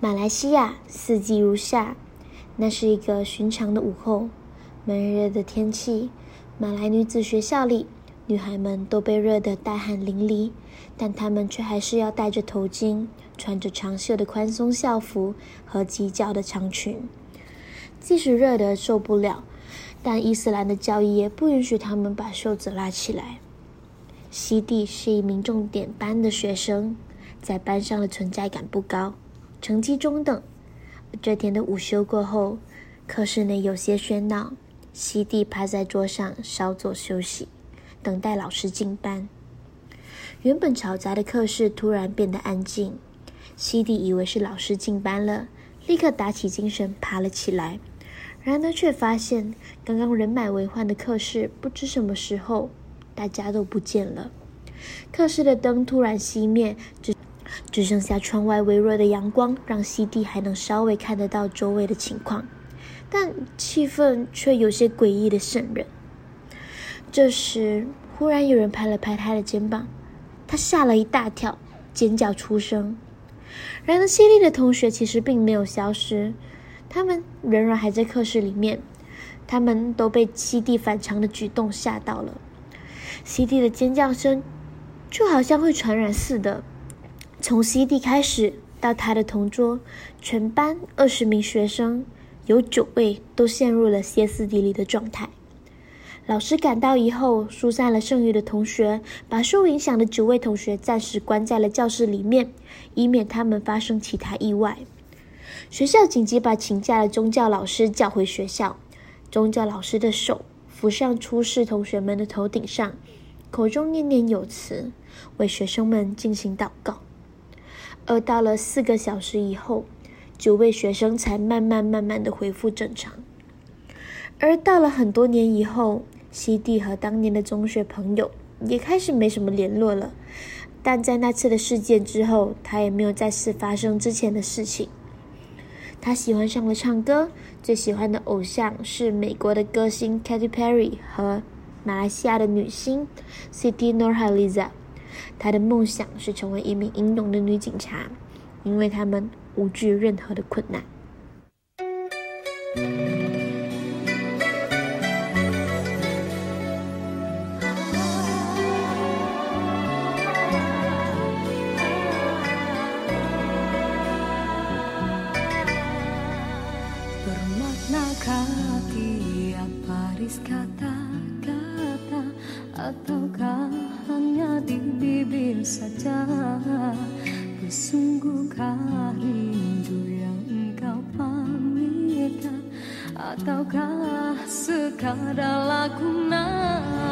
马来西亚四季如夏，那是一个寻常的午后，闷热的天气。马来女子学校里，女孩们都被热得大汗淋漓，但她们却还是要戴着头巾，穿着长袖的宽松校服和及脚的长裙。即使热得受不了，但伊斯兰的教义也不允许她们把袖子拉起来。西蒂是一名重点班的学生，在班上的存在感不高，成绩中等。这天的午休过后，课室内有些喧闹，西蒂趴在桌上稍作休息，等待老师进班。原本嘈杂的课室突然变得安静，西蒂以为是老师进班了，立刻打起精神爬了起来。然而却发现，刚刚人满为患的课室不知什么时候。大家都不见了，课室的灯突然熄灭，只只剩下窗外微弱的阳光，让西蒂还能稍微看得到周围的情况，但气氛却有些诡异的渗人。这时，忽然有人拍了拍他的肩膀，他吓了一大跳，尖叫出声。然而，西蒂的同学其实并没有消失，他们仍然还在课室里面，他们都被西蒂反常的举动吓到了。西蒂的尖叫声就好像会传染似的，从西蒂开始到他的同桌，全班二十名学生有九位都陷入了歇斯底里的状态。老师赶到以后，疏散了剩余的同学，把受影响的九位同学暂时关在了教室里面，以免他们发生其他意外。学校紧急把请假的宗教老师叫回学校，宗教老师的手扶上出事同学们的头顶上。口中念念有词，为学生们进行祷告。而到了四个小时以后，九位学生才慢慢慢慢的恢复正常。而到了很多年以后，西蒂和当年的中学朋友也开始没什么联络了。但在那次的事件之后，他也没有再次发生之前的事情。他喜欢上了唱歌，最喜欢的偶像是美国的歌星 Katy Perry 和。马来西亚的女星 Siti Nurhaliza，她的梦想是成为一名英勇的女警察，因为她们无惧任何的困难。berlagu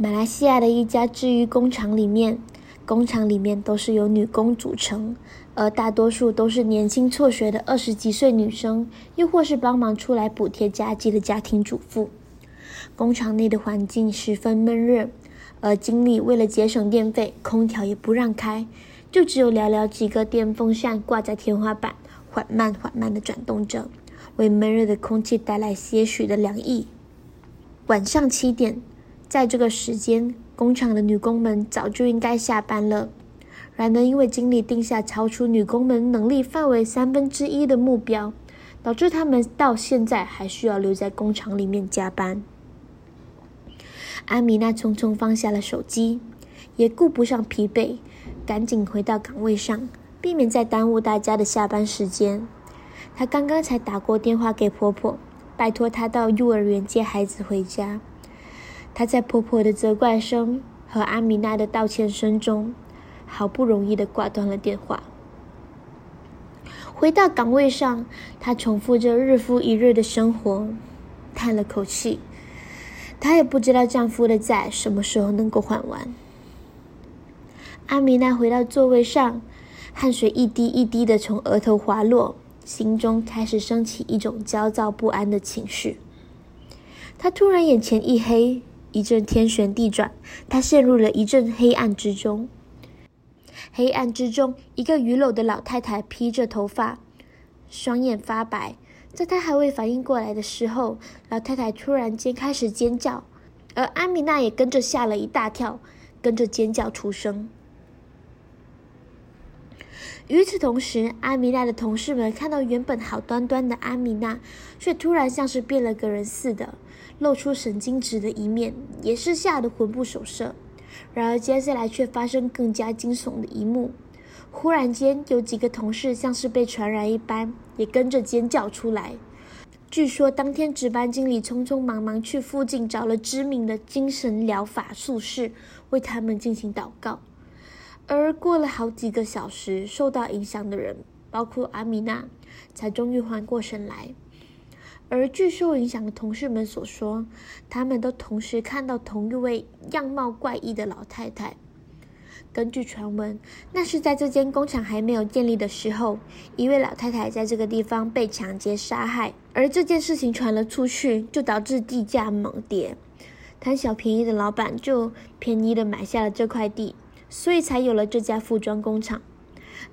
马来西亚的一家制衣工厂里面，工厂里面都是由女工组成。而大多数都是年轻辍学的二十几岁女生，又或是帮忙出来补贴家计的家庭主妇。工厂内的环境十分闷热，而经理为了节省电费，空调也不让开，就只有寥寥几个电风扇挂在天花板，缓慢缓慢地转动着，为闷热的空气带来些许的凉意。晚上七点，在这个时间，工厂的女工们早就应该下班了。然而，因为经理定下超出女工们能力范围三分之一的目标，导致他们到现在还需要留在工厂里面加班。阿米娜匆匆放下了手机，也顾不上疲惫，赶紧回到岗位上，避免再耽误大家的下班时间。她刚刚才打过电话给婆婆，拜托她到幼儿园接孩子回家。她在婆婆的责怪声和阿米娜的道歉声中，好不容易的挂断了电话，回到岗位上，她重复着日复一日的生活，叹了口气。她也不知道丈夫的债什么时候能够还完。阿米娜回到座位上，汗水一滴一滴的从额头滑落，心中开始升起一种焦躁不安的情绪。她突然眼前一黑，一阵天旋地转，他陷入了一阵黑暗之中。黑暗之中，一个伛僂的老太太披着头发，双眼发白。在她还未反应过来的时候，老太太突然间开始尖叫，而阿米娜也跟着吓了一大跳，跟着尖叫出声。与此同时，阿米娜的同事们看到原本好端端的阿米娜，却突然像是变了个人似的，露出神经质的一面，也是吓得魂不守舍。然而，接下来却发生更加惊悚的一幕。忽然间，有几个同事像是被传染一般，也跟着尖叫出来。据说，当天值班经理匆匆忙忙去附近找了知名的精神疗法术士，为他们进行祷告。而过了好几个小时，受到影响的人，包括阿米娜，才终于缓过神来。而据受影响的同事们所说，他们都同时看到同一位样貌怪异的老太太。根据传闻，那是在这间工厂还没有建立的时候，一位老太太在这个地方被抢劫杀害。而这件事情传了出去，就导致地价猛跌，贪小便宜的老板就便宜的买下了这块地，所以才有了这家服装工厂。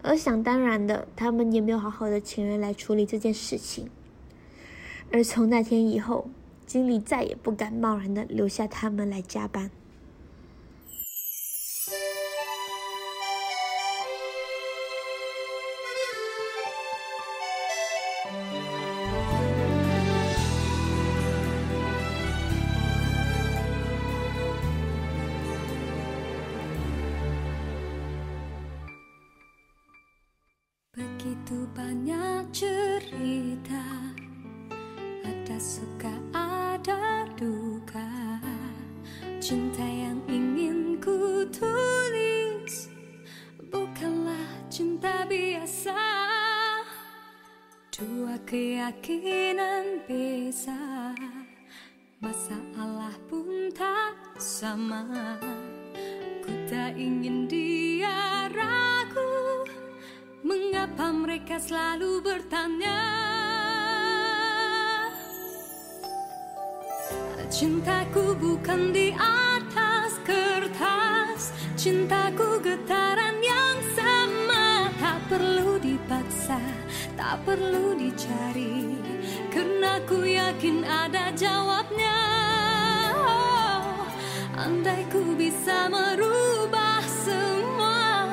而想当然的，他们也没有好好的请人来处理这件事情。而从那天以后，经理再也不敢贸然的留下他们来加班。Dua keyakinan beza. Masalah pun tak sama. Ku tak ingin dia ragu. Mengapa mereka selalu bertanya? Cintaku bukan di atas kertas. Cintaku getaran perlu dipaksa tak perlu dicari. Karena ku yakin ada jawabnya. Oh, Andai ku bisa merubah semua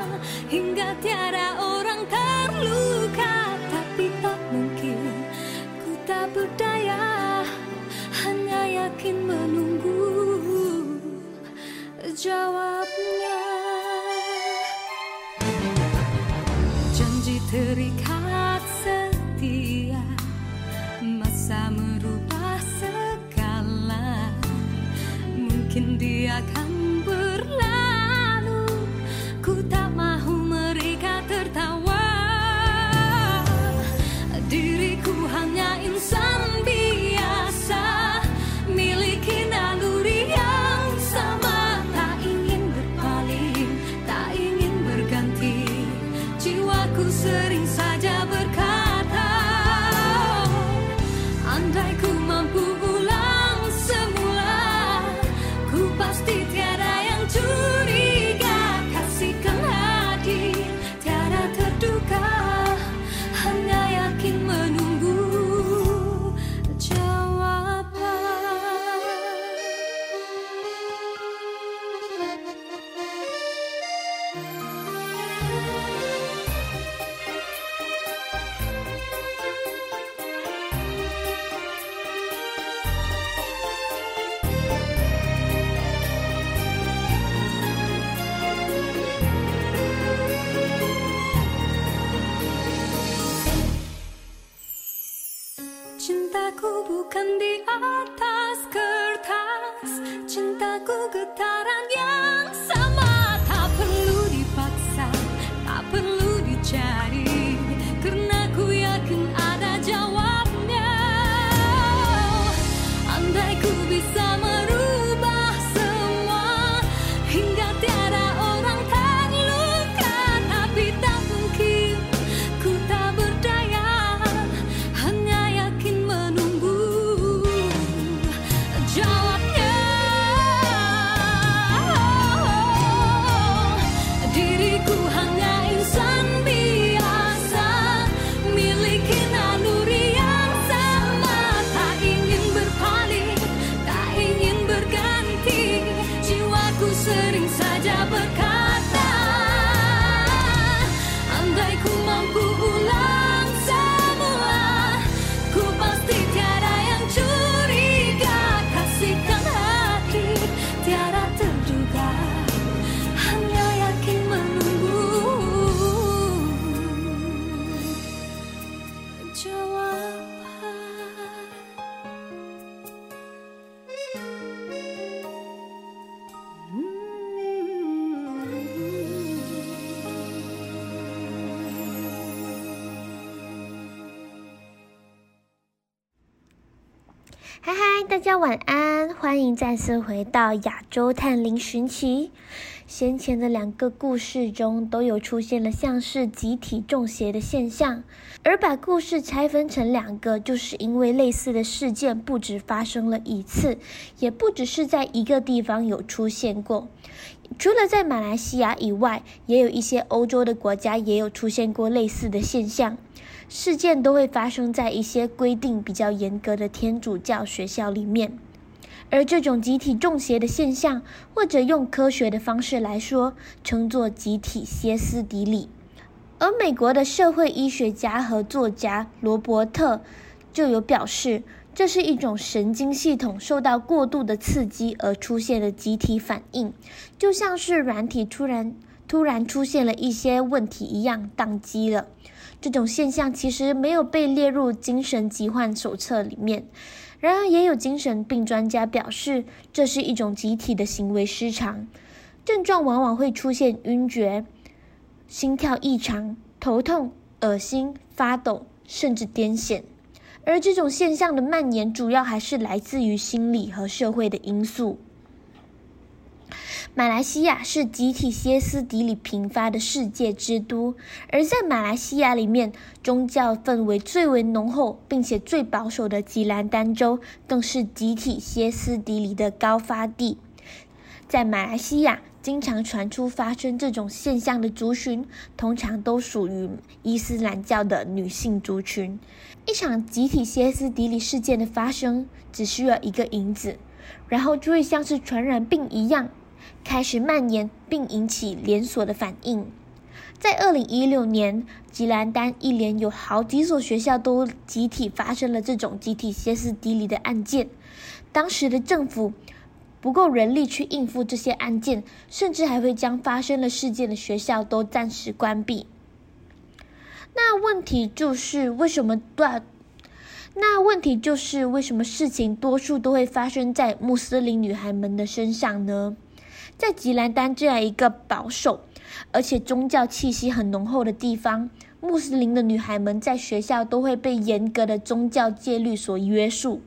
Hingga tiada orang terluka. Tapi tak mungkin ku tak berdaya Hanya yakin menunggu jawabnya terikat setia. Masa merubah segala. Mungkin dia akan pastito. 晚安！欢迎再次回到亚洲探灵寻奇。先前的两个故事中都有出现了像是集体中邪的现象，而把故事拆分成两个，就是因为类似的事件不止发生了一次，也不只是在一个地方有出现过。除了在马来西亚以外，也有一些欧洲的国家也有出现过类似的现象。事件都会发生在一些规定比较严格的天主教学校里面，而这种集体中邪的现象，或者用科学的方式来说，称作集体歇斯底里。而美国的社会医学家和作家罗伯特就有表示，这是一种神经系统受到过度的刺激而出现的集体反应，就像是软体突然突然出现了一些问题一样，宕机了。这种现象其实没有被列入精神疾患手册里面，然而也有精神病专家表示，这是一种集体的行为失常，症状往往会出现晕厥、心跳异常、头痛、恶心、发抖，甚至癫痫。而这种现象的蔓延，主要还是来自于心理和社会的因素。马来西亚是集体歇斯底里频发的世界之都，而在马来西亚里面，宗教氛围最为浓厚并且最保守的吉兰丹州，更是集体歇斯底里的高发地。在马来西亚，经常传出发生这种现象的族群，通常都属于伊斯兰教的女性族群。一场集体歇斯底里事件的发生，只需要一个引子，然后就会像是传染病一样。开始蔓延，并引起连锁的反应。在二零一六年，吉兰丹一连有好几所学校都集体发生了这种集体歇斯底里的案件。当时的政府不够人力去应付这些案件，甚至还会将发生了事件的学校都暂时关闭。那问题就是，为什么断？那问题就是，为什么事情多数都会发生在穆斯林女孩们的身上呢？在吉兰丹这样一个保守而且宗教气息很浓厚的地方，穆斯林的女孩们在学校都会被严格的宗教戒律所约束。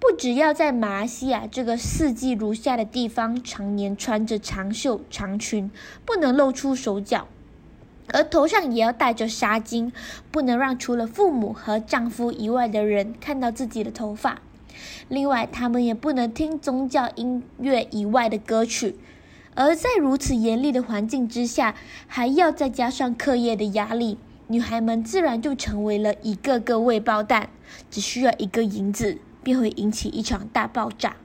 不只要在马来西亚这个四季如夏的地方，常年穿着长袖长裙，不能露出手脚，而头上也要戴着纱巾，不能让除了父母和丈夫以外的人看到自己的头发。另外，他们也不能听宗教音乐以外的歌曲。而在如此严厉的环境之下，还要再加上课业的压力，女孩们自然就成为了一个个未爆弹，只需要一个引子。便会引起一场大爆炸。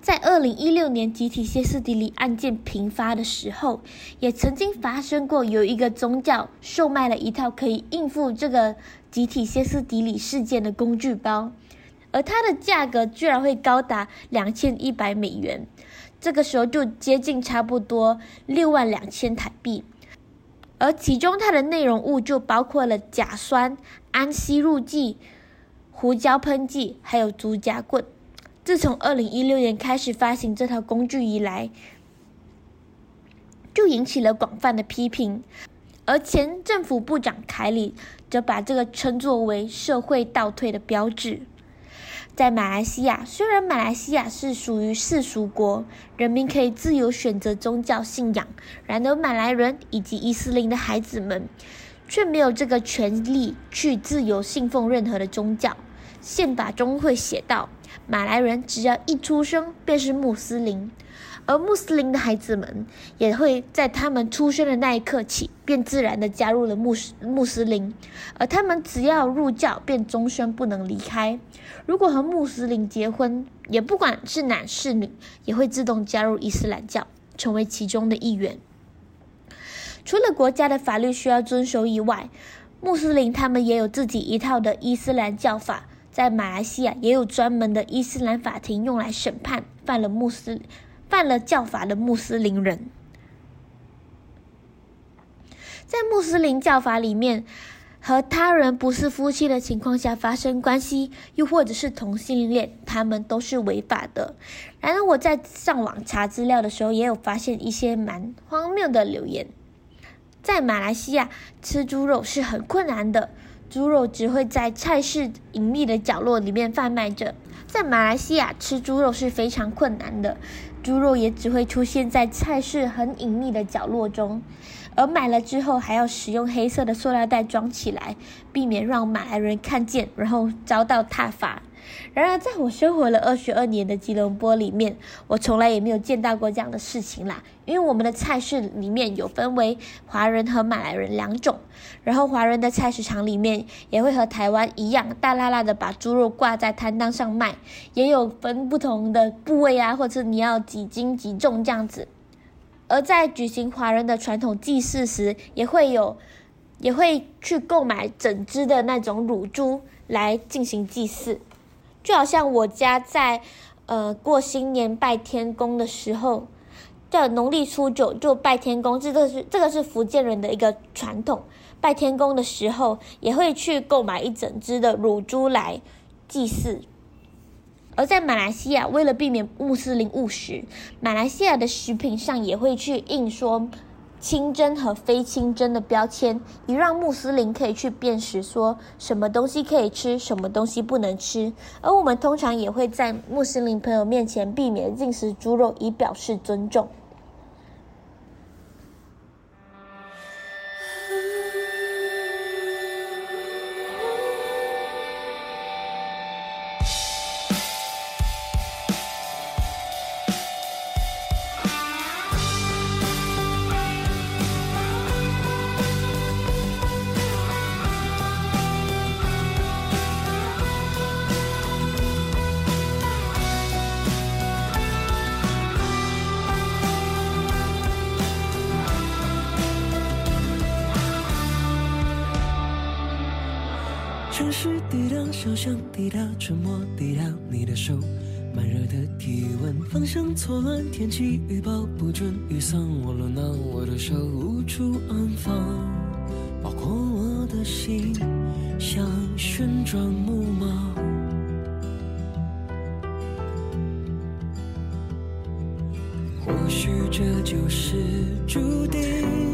在二零一六年集体歇斯底里案件频发的时候，也曾经发生过有一个宗教售卖了一套可以应付这个集体歇斯底里事件的工具包，而它的价格居然会高达两千一百美元，这个时候就接近差不多六万两千台币，而其中它的内容物就包括了甲酸、氨吸入剂。胡椒喷剂，还有竹夹棍。自从二零一六年开始发行这套工具以来，就引起了广泛的批评。而前政府部长凯里则把这个称作为社会倒退的标志。在马来西亚，虽然马来西亚是属于世俗国，人民可以自由选择宗教信仰，然而马来人以及伊斯林的孩子们，却没有这个权利去自由信奉任何的宗教。宪法中会写到，马来人只要一出生便是穆斯林，而穆斯林的孩子们也会在他们出生的那一刻起，便自然地加入了穆斯穆斯林，而他们只要入教，便终身不能离开。如果和穆斯林结婚，也不管是男是女，也会自动加入伊斯兰教，成为其中的一员。除了国家的法律需要遵守以外，穆斯林他们也有自己一套的伊斯兰教法。在马来西亚也有专门的伊斯兰法庭用来审判犯了穆斯犯了教法的穆斯林人。在穆斯林教法里面，和他人不是夫妻的情况下发生关系，又或者是同性恋，他们都是违法的。然而我在上网查资料的时候，也有发现一些蛮荒谬的留言。在马来西亚吃猪肉是很困难的，猪肉只会在菜市隐秘的角落里面贩卖着。在马来西亚吃猪肉是非常困难的，猪肉也只会出现在菜市很隐秘的角落中，而买了之后还要使用黑色的塑料袋装起来，避免让马来人看见，然后遭到挞伐。然而，在我生活了二十二年的吉隆坡里面，我从来也没有见到过这样的事情啦。因为我们的菜市里面有分为华人和马来人两种，然后华人的菜市场里面也会和台湾一样，大剌剌的把猪肉挂在摊档上卖，也有分不同的部位啊，或者你要几斤几重这样子。而在举行华人的传统祭祀时，也会有，也会去购买整只的那种乳猪来进行祭祀。就好像我家在，呃，过新年拜天公的时候，在农历初九就拜天公，这个是这个是福建人的一个传统。拜天公的时候，也会去购买一整只的乳猪来祭祀。而在马来西亚，为了避免穆斯林误食，马来西亚的食品上也会去印说。清真和非清真的标签，以让穆斯林可以去辨识，说什么东西可以吃，什么东西不能吃。而我们通常也会在穆斯林朋友面前避免进食猪肉，以表示尊重。城市低亮，小巷低亮，沉默低亮。你的手，慢热的体温，方向错乱，天气预报不准。雨伞我落囊，我的手无处安放，包括我的心，像旋转木马。或许这就是注定。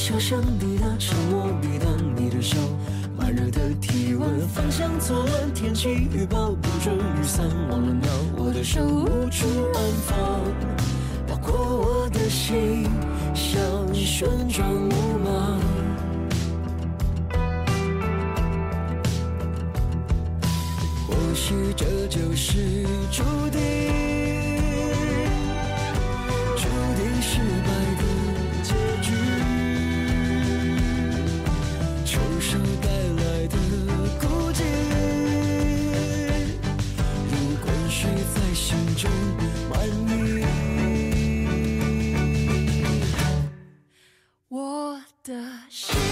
小声滴答，沉默抵挡你的手，慢热的体温，方向错乱，天气预报不准，雨伞忘了拿，我的手无处安放，包括我的心，像旋转木马。或许这就是注定。的是。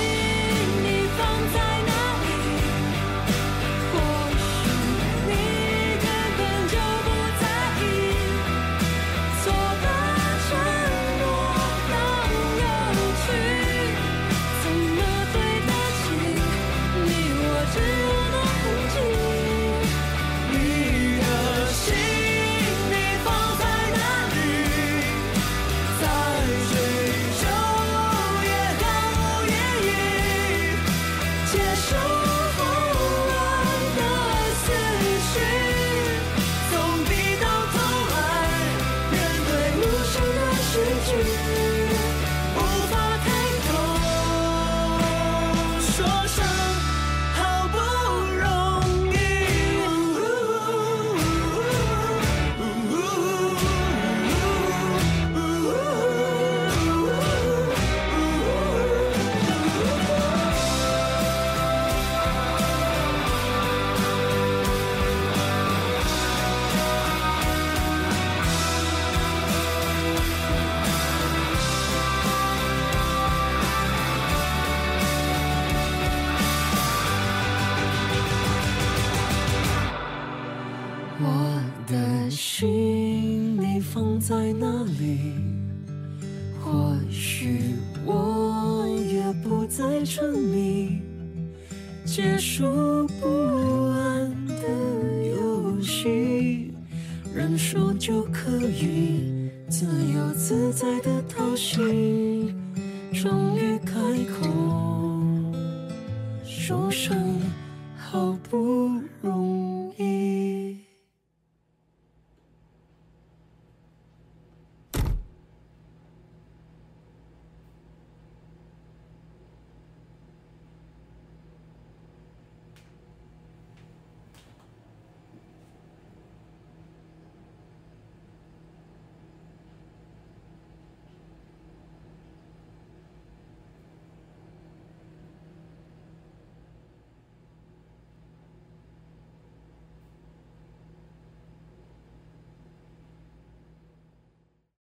认输就可以自由自在的偷袭。终于开口，说声。